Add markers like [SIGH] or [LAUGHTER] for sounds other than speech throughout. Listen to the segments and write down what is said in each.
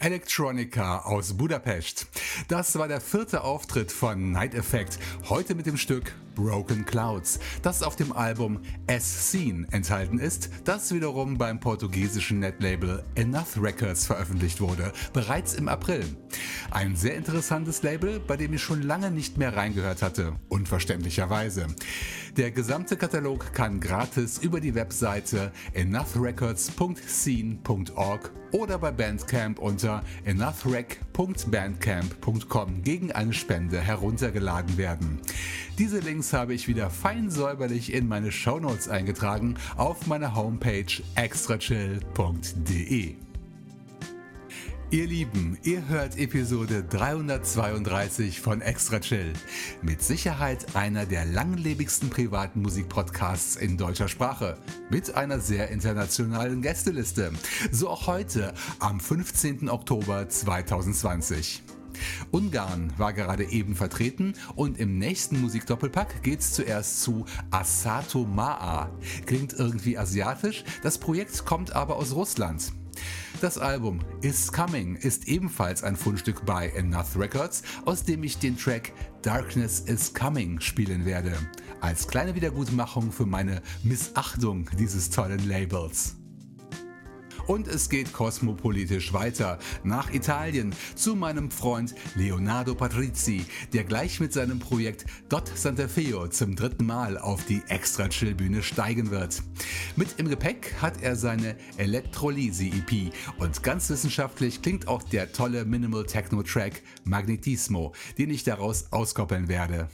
Electronica aus Budapest. Das war der vierte Auftritt von Night Effect, heute mit dem Stück Broken Clouds, das auf dem Album S Scene enthalten ist, das wiederum beim portugiesischen Netlabel Enough Records veröffentlicht wurde, bereits im April. Ein sehr interessantes Label, bei dem ich schon lange nicht mehr reingehört hatte, unverständlicherweise. Der gesamte Katalog kann gratis über die Webseite enoughrecords.scene.org oder bei Bandcamp unter enoughrack.bandcamp.com gegen eine Spende heruntergeladen werden. Diese Links habe ich wieder fein säuberlich in meine Shownotes eingetragen auf meiner Homepage extrachill.de. Ihr Lieben, ihr hört Episode 332 von Extra Chill. Mit Sicherheit einer der langlebigsten privaten Musikpodcasts in deutscher Sprache. Mit einer sehr internationalen Gästeliste. So auch heute, am 15. Oktober 2020. Ungarn war gerade eben vertreten und im nächsten Musikdoppelpack geht's zuerst zu Asato Maa. Klingt irgendwie asiatisch, das Projekt kommt aber aus Russland. Das Album Is Coming ist ebenfalls ein Fundstück bei Enough Records, aus dem ich den Track Darkness is Coming spielen werde. Als kleine Wiedergutmachung für meine Missachtung dieses tollen Labels. Und es geht kosmopolitisch weiter nach Italien zu meinem Freund Leonardo Patrizi, der gleich mit seinem Projekt Dot Santa Feo zum dritten Mal auf die Extra Chill Bühne steigen wird. Mit im Gepäck hat er seine Electrolyse EP und ganz wissenschaftlich klingt auch der tolle Minimal Techno Track Magnetismo, den ich daraus auskoppeln werde.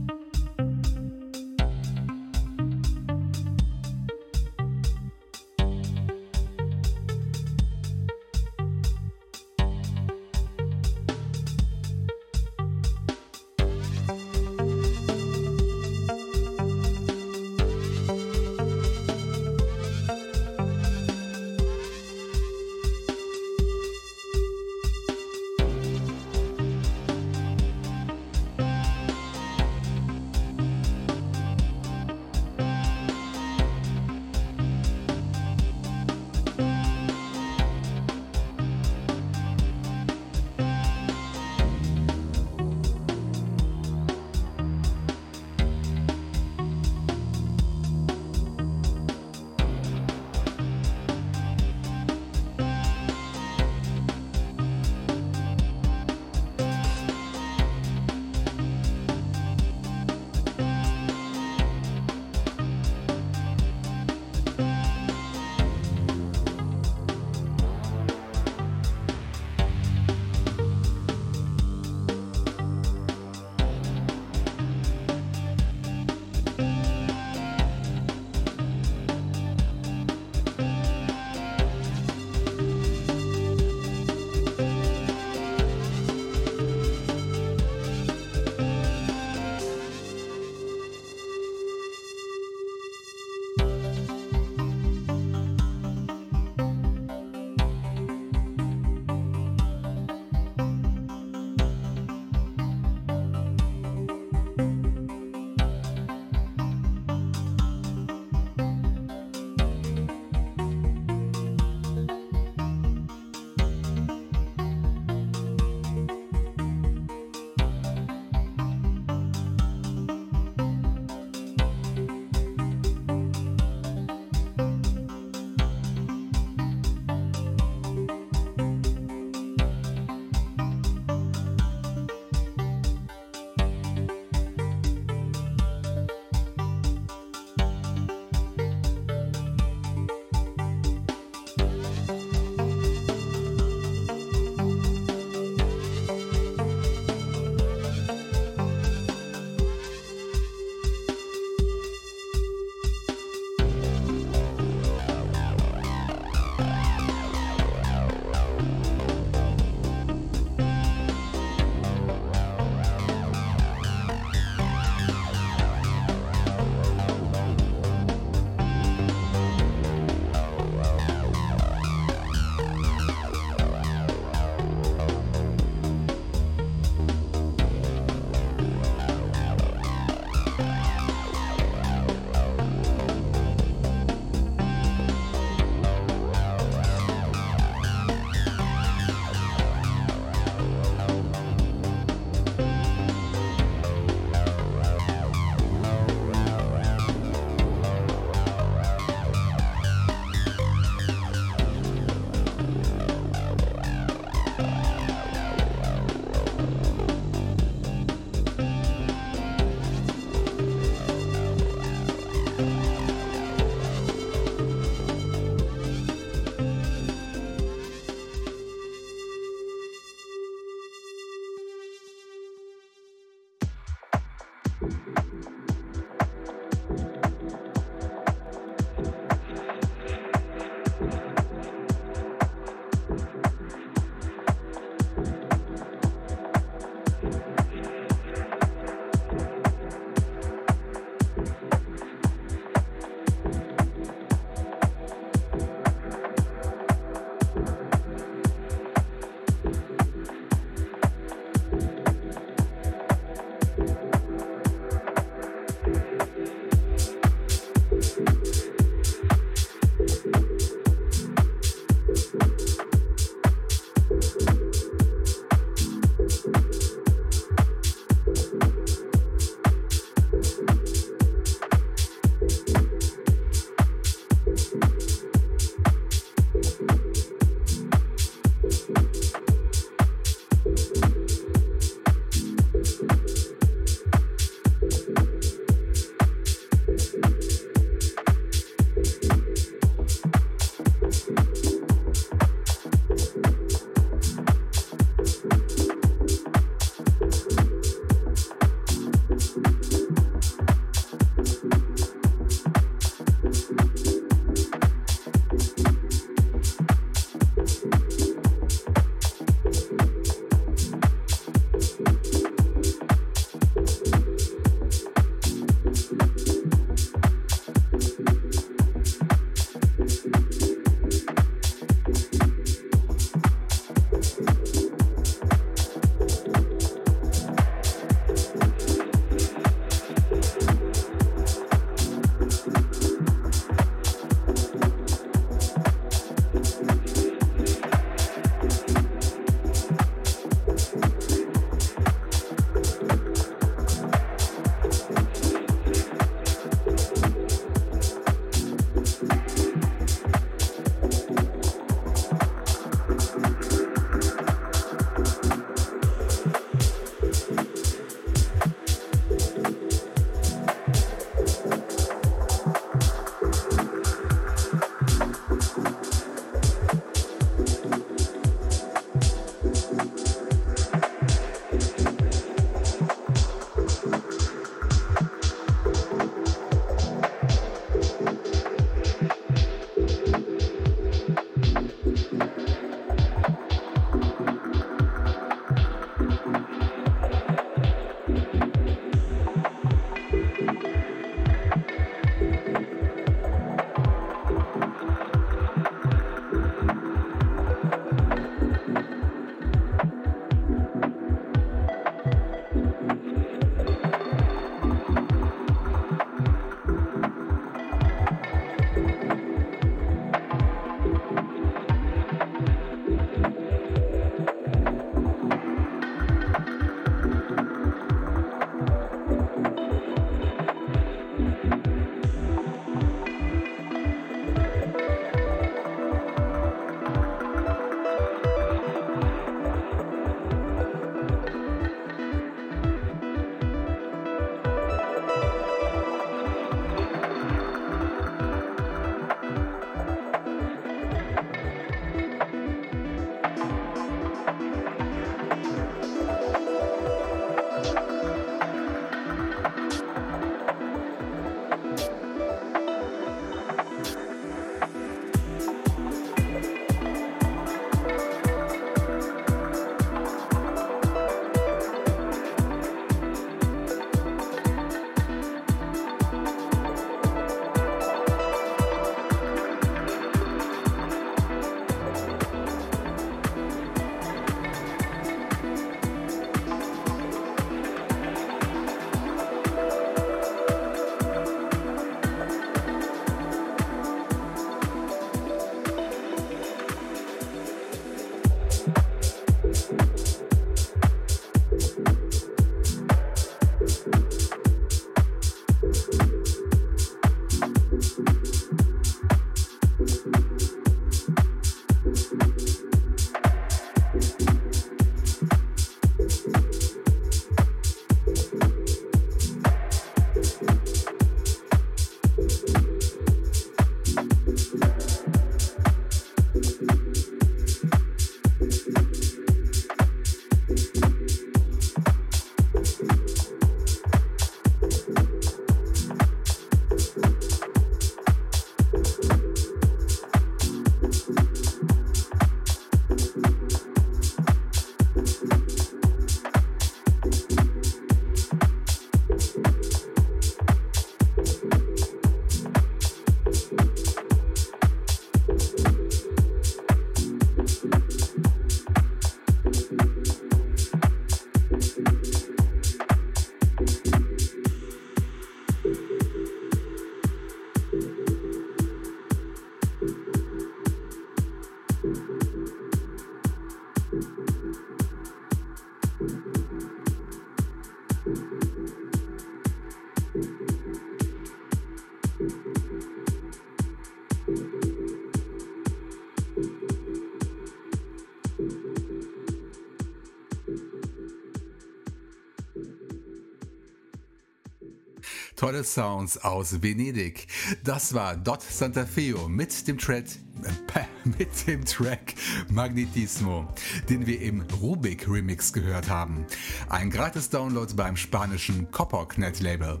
Tolle Sounds aus Venedig. Das war Dot Santa Feo mit dem Track äh, [LAUGHS] mit dem Track Magnetismo, den wir im Rubik Remix gehört haben. Ein gratis Download beim spanischen Copperknet Label.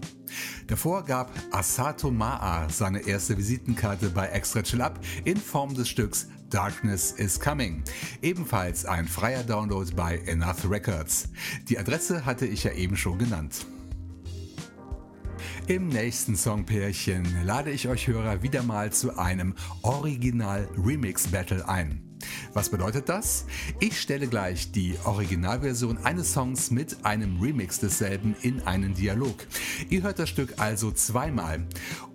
Davor gab Asato Maa seine erste Visitenkarte bei Extra Chill Up in Form des Stücks Darkness is Coming. Ebenfalls ein freier Download bei Enough Records. Die Adresse hatte ich ja eben schon genannt. Im nächsten Songpärchen lade ich euch Hörer wieder mal zu einem Original Remix Battle ein. Was bedeutet das? Ich stelle gleich die Originalversion eines Songs mit einem Remix desselben in einen Dialog. Ihr hört das Stück also zweimal.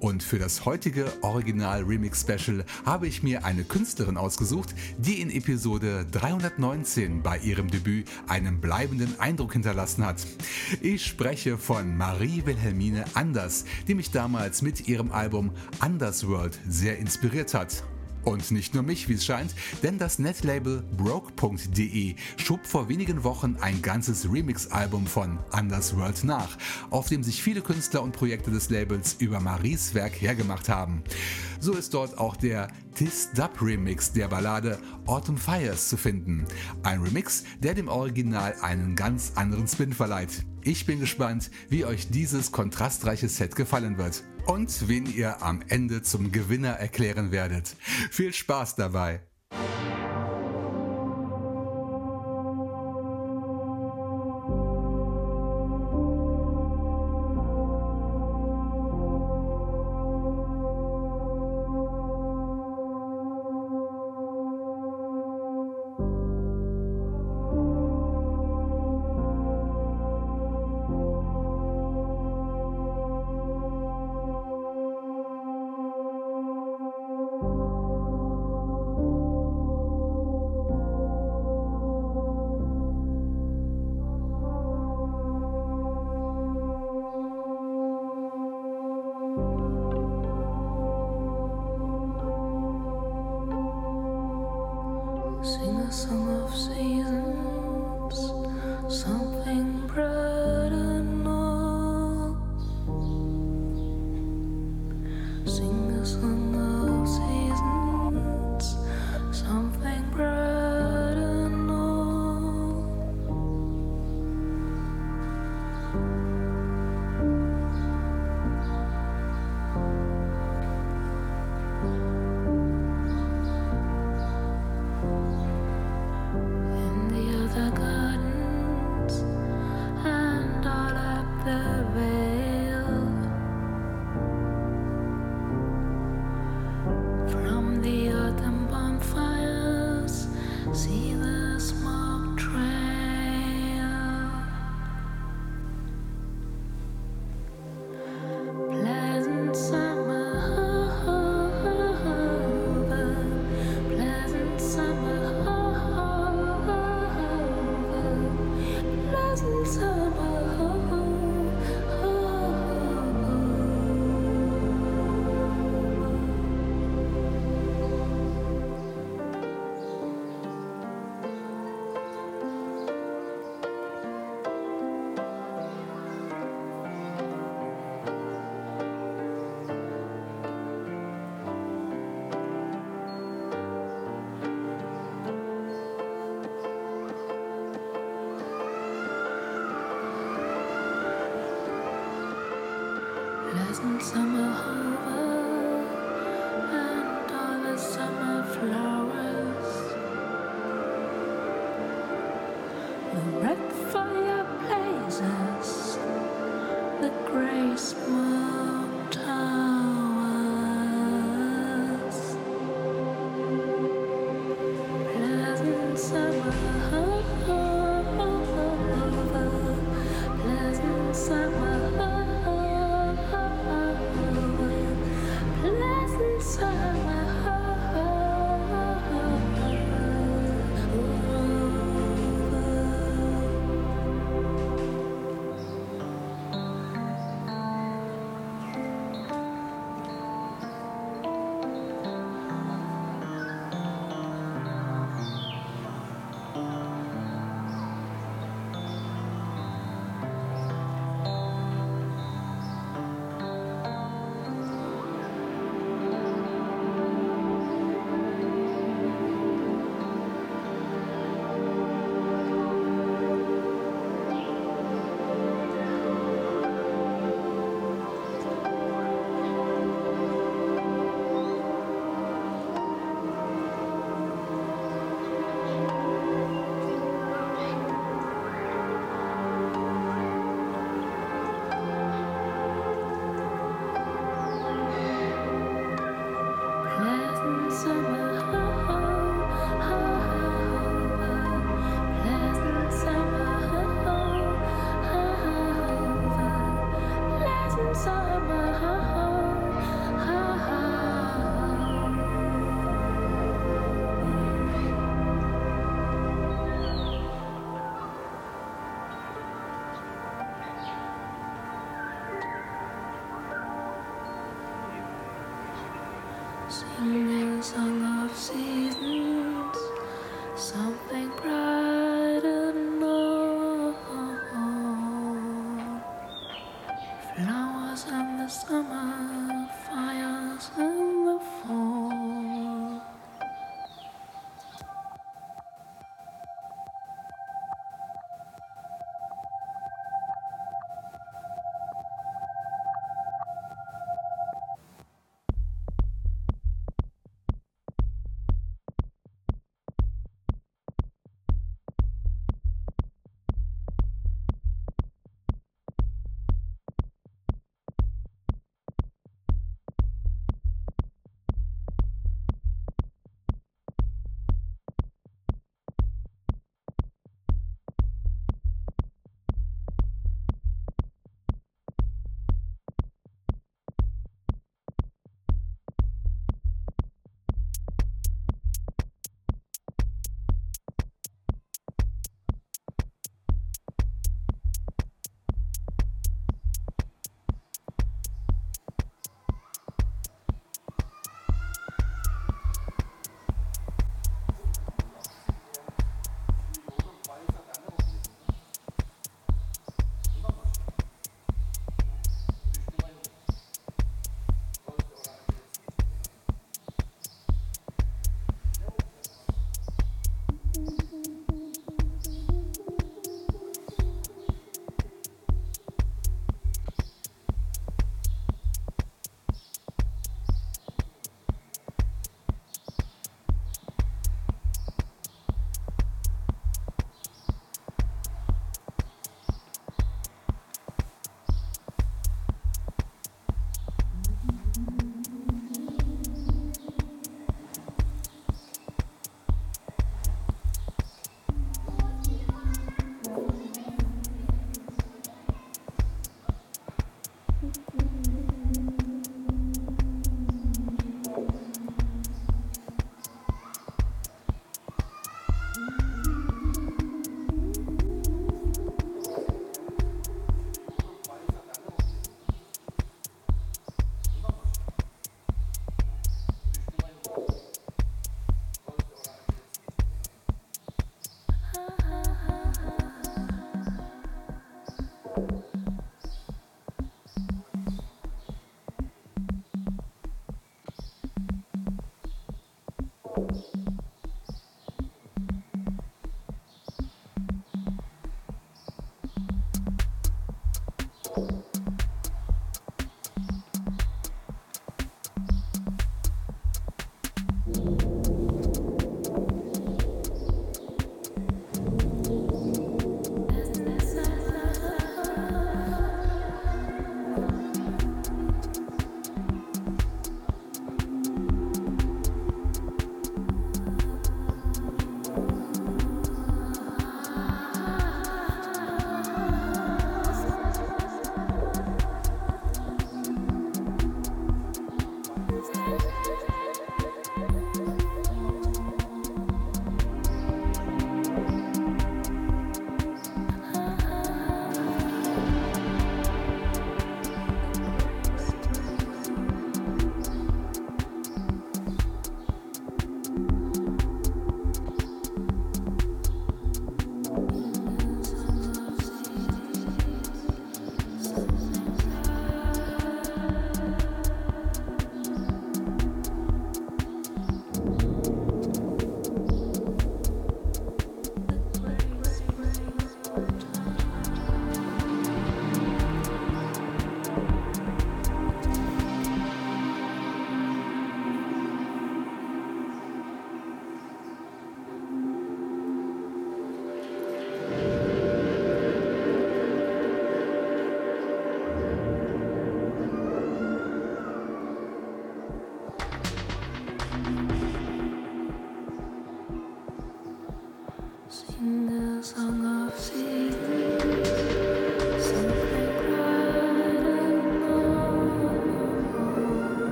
Und für das heutige Original Remix Special habe ich mir eine Künstlerin ausgesucht, die in Episode 319 bei ihrem Debüt einen bleibenden Eindruck hinterlassen hat. Ich spreche von Marie Wilhelmine Anders, die mich damals mit ihrem Album Undersworld sehr inspiriert hat. Und nicht nur mich, wie es scheint, denn das Netlabel broke.de schob vor wenigen Wochen ein ganzes Remix-Album von Undersworld nach, auf dem sich viele Künstler und Projekte des Labels über Maries Werk hergemacht haben. So ist dort auch der Tis Dub Remix der Ballade Autumn Fires zu finden. Ein Remix, der dem Original einen ganz anderen Spin verleiht. Ich bin gespannt, wie euch dieses kontrastreiche Set gefallen wird und wen ihr am Ende zum Gewinner erklären werdet. Viel Spaß dabei! Mm-hmm.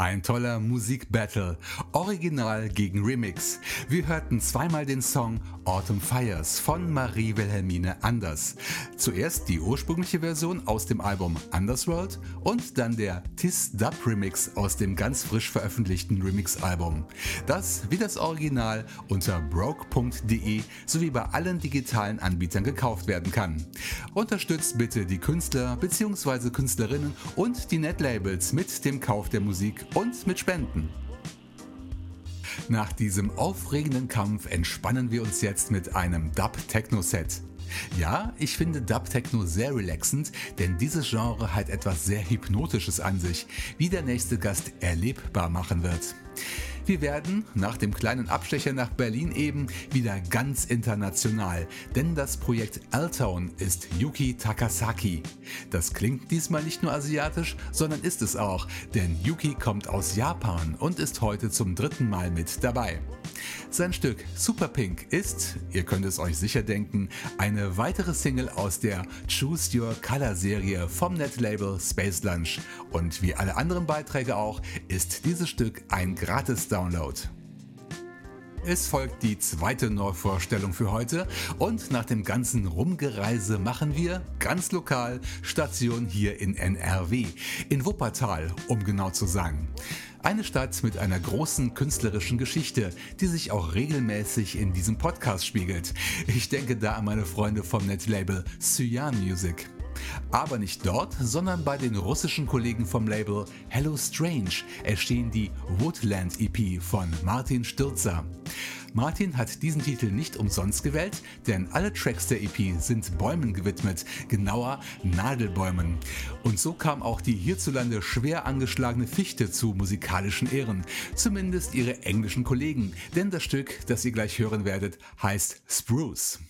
Ein toller Musikbattle. Original gegen Remix. Wir hörten zweimal den Song Autumn Fires von Marie Wilhelmine Anders. Zuerst die ursprüngliche Version aus dem Album Undersworld und dann der Tis Dub Remix aus dem ganz frisch veröffentlichten Remix-Album. Das wie das Original unter broke.de sowie bei allen digitalen Anbietern gekauft werden kann. Unterstützt bitte die Künstler bzw. Künstlerinnen und die Netlabels mit dem Kauf der Musik und mit Spenden. Nach diesem aufregenden Kampf entspannen wir uns jetzt mit einem Dub-Techno-Set. Ja, ich finde Dub-Techno sehr relaxend, denn dieses Genre hat etwas sehr Hypnotisches an sich, wie der nächste Gast erlebbar machen wird. Wir werden nach dem kleinen Abstecher nach Berlin eben wieder ganz international, denn das Projekt Altone ist Yuki Takasaki. Das klingt diesmal nicht nur asiatisch, sondern ist es auch, denn Yuki kommt aus Japan und ist heute zum dritten Mal mit dabei. Sein Stück Super Pink ist, ihr könnt es euch sicher denken, eine weitere Single aus der Choose Your Color Serie vom Netlabel Space Lunch und wie alle anderen Beiträge auch, ist dieses Stück ein Gratis-Download. Es folgt die zweite Neuvorstellung für heute und nach dem ganzen Rumgereise machen wir, ganz lokal, Station hier in NRW, in Wuppertal, um genau zu sein. Eine Stadt mit einer großen künstlerischen Geschichte, die sich auch regelmäßig in diesem Podcast spiegelt. Ich denke da an meine Freunde vom Netlabel Cyan Music. Aber nicht dort, sondern bei den russischen Kollegen vom Label Hello Strange erschien die Woodland EP von Martin Stürzer. Martin hat diesen Titel nicht umsonst gewählt, denn alle Tracks der EP sind Bäumen gewidmet, genauer Nadelbäumen. Und so kam auch die hierzulande schwer angeschlagene Fichte zu musikalischen Ehren, zumindest ihre englischen Kollegen, denn das Stück, das ihr gleich hören werdet, heißt Spruce.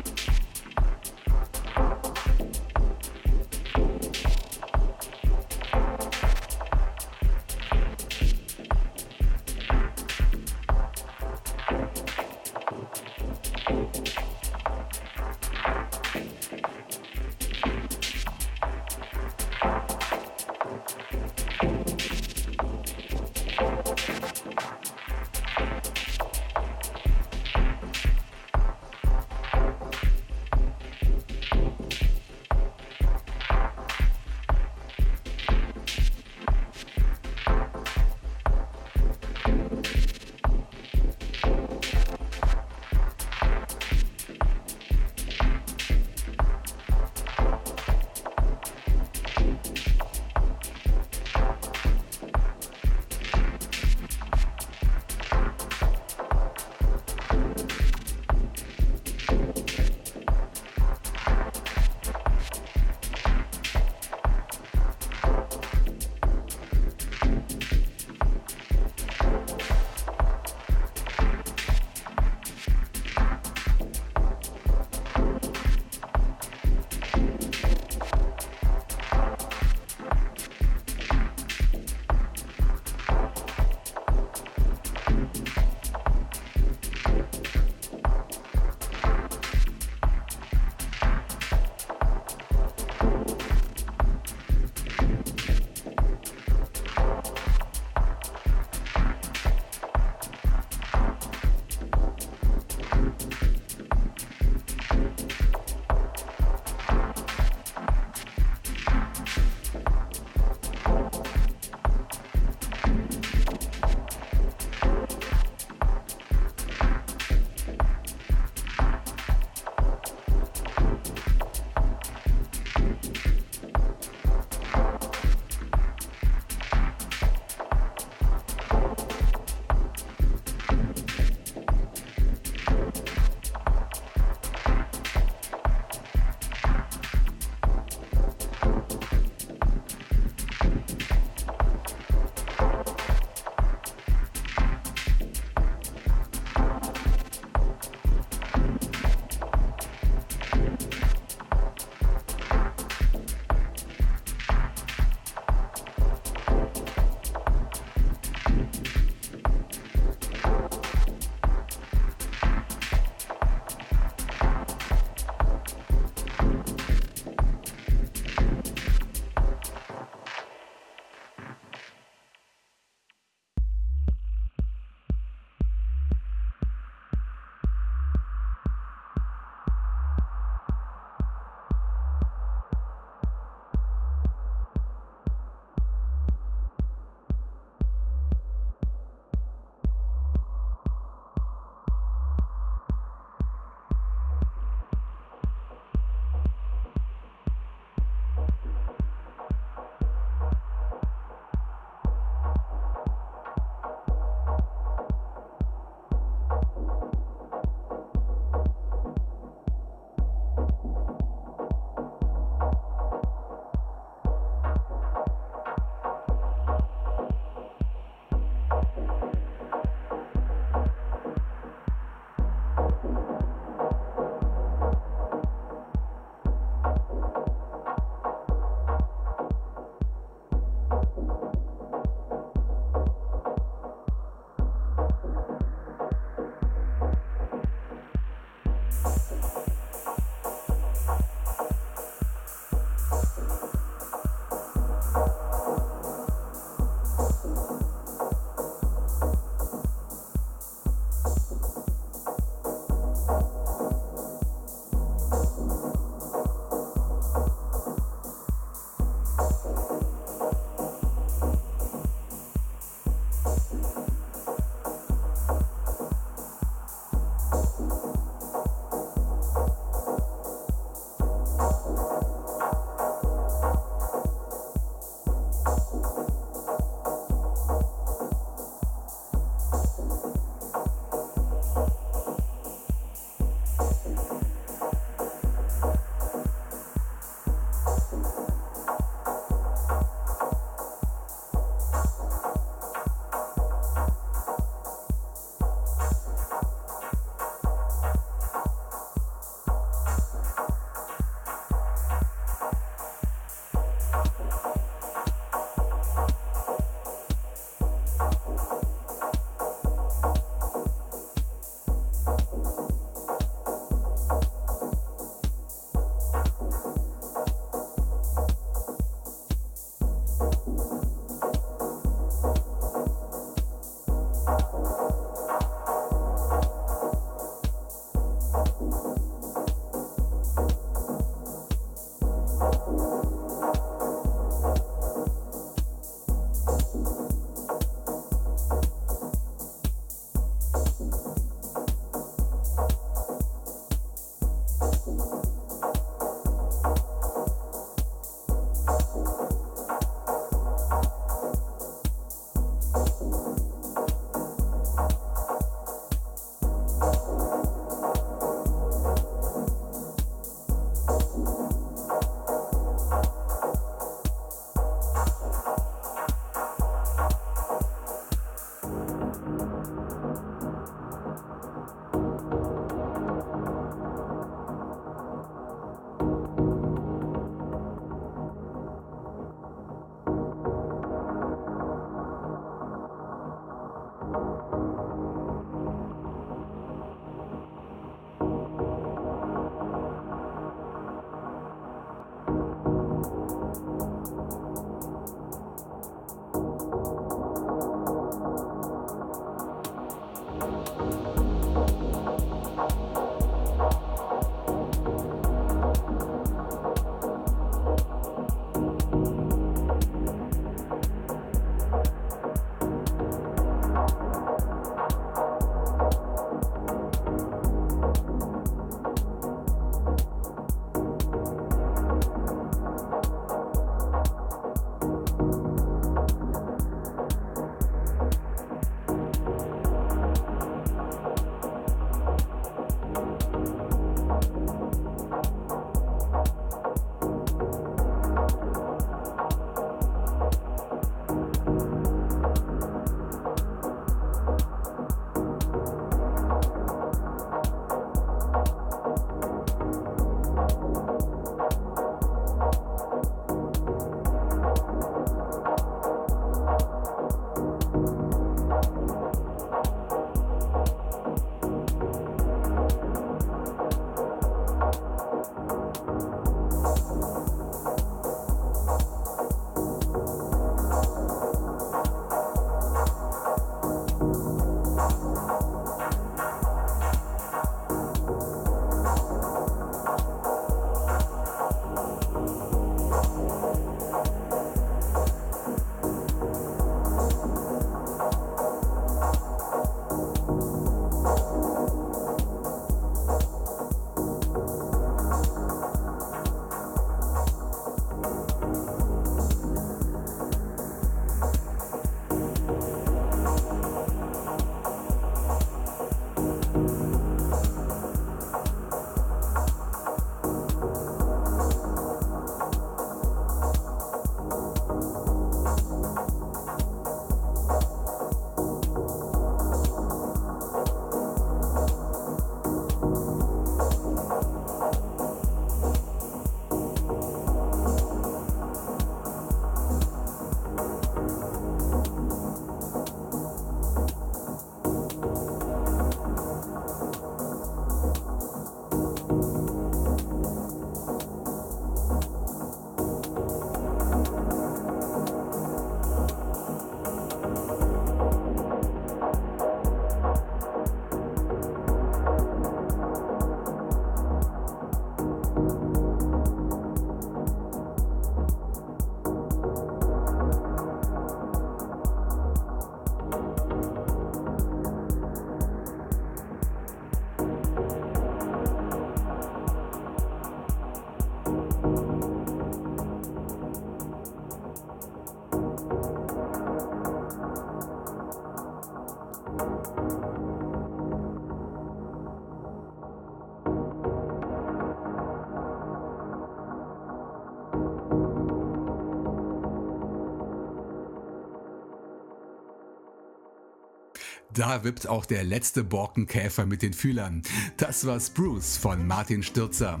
Da wippt auch der letzte Borkenkäfer mit den Fühlern. Das war Spruce von Martin Stürzer.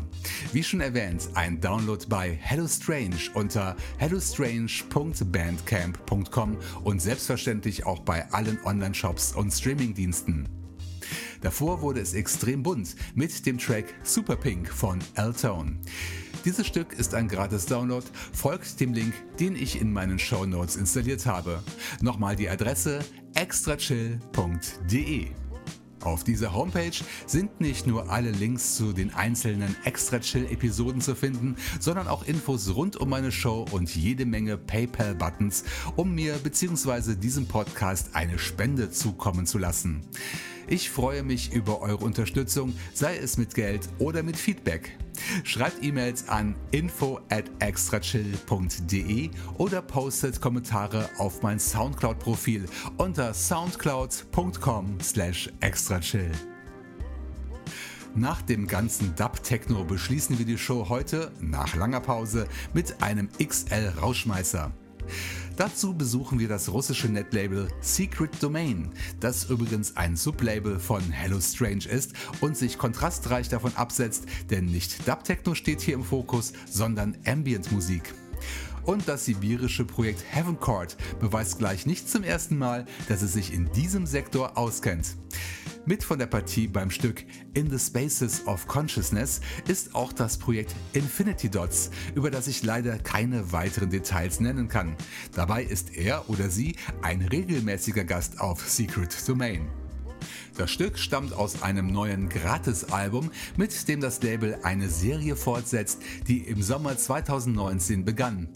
Wie schon erwähnt, ein Download bei Hello Strange unter hellostrange.bandcamp.com und selbstverständlich auch bei allen Online-Shops und Streamingdiensten. Davor wurde es extrem bunt mit dem Track Super Pink von L-Tone. Dieses Stück ist ein gratis Download, folgt dem Link, den ich in meinen Show Notes installiert habe. Nochmal die Adresse extrachill.de. Auf dieser Homepage sind nicht nur alle Links zu den einzelnen Extra Chill Episoden zu finden, sondern auch Infos rund um meine Show und jede Menge PayPal Buttons, um mir bzw. diesem Podcast eine Spende zukommen zu lassen. Ich freue mich über eure Unterstützung, sei es mit Geld oder mit Feedback. Schreibt E-Mails an info at extrachill.de oder postet Kommentare auf mein Soundcloud-Profil unter soundcloud.com slash extrachill. Nach dem ganzen Dub-Techno beschließen wir die Show heute, nach langer Pause, mit einem XL-Rauschmeißer. Dazu besuchen wir das russische Netlabel Secret Domain, das übrigens ein Sublabel von Hello Strange ist und sich kontrastreich davon absetzt, denn nicht Dub-Techno steht hier im Fokus, sondern Ambient-Musik. Und das sibirische Projekt Heaven Court beweist gleich nicht zum ersten Mal, dass es sich in diesem Sektor auskennt. Mit von der Partie beim Stück In the Spaces of Consciousness ist auch das Projekt Infinity Dots, über das ich leider keine weiteren Details nennen kann. Dabei ist er oder sie ein regelmäßiger Gast auf Secret Domain. Das Stück stammt aus einem neuen Gratis-Album, mit dem das Label eine Serie fortsetzt, die im Sommer 2019 begann.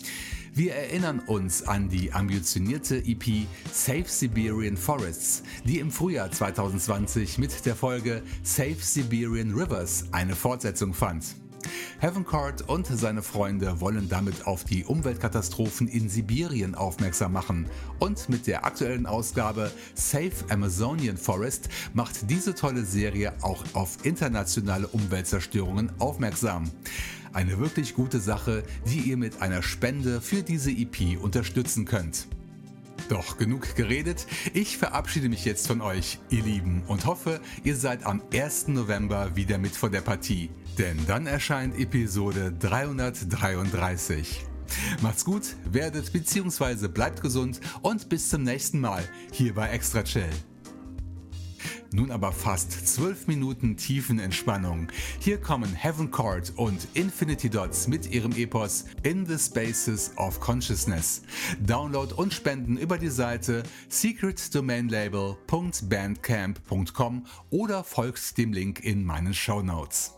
Wir erinnern uns an die ambitionierte EP Safe Siberian Forests, die im Frühjahr 2020 mit der Folge Safe Siberian Rivers eine Fortsetzung fand. Heaven Court und seine Freunde wollen damit auf die Umweltkatastrophen in Sibirien aufmerksam machen. Und mit der aktuellen Ausgabe Safe Amazonian Forest macht diese tolle Serie auch auf internationale Umweltzerstörungen aufmerksam. Eine wirklich gute Sache, die ihr mit einer Spende für diese EP unterstützen könnt. Doch genug geredet, ich verabschiede mich jetzt von euch, ihr Lieben, und hoffe, ihr seid am 1. November wieder mit von der Partie, denn dann erscheint Episode 333. Macht's gut, werdet bzw. bleibt gesund und bis zum nächsten Mal hier bei Extra Chill. Nun aber fast 12 Minuten tiefen Entspannung. Hier kommen Heaven Court und Infinity Dots mit ihrem Epos In the Spaces of Consciousness. Download und Spenden über die Seite secretdomainlabel.bandcamp.com oder folgt dem Link in meinen Show Notes.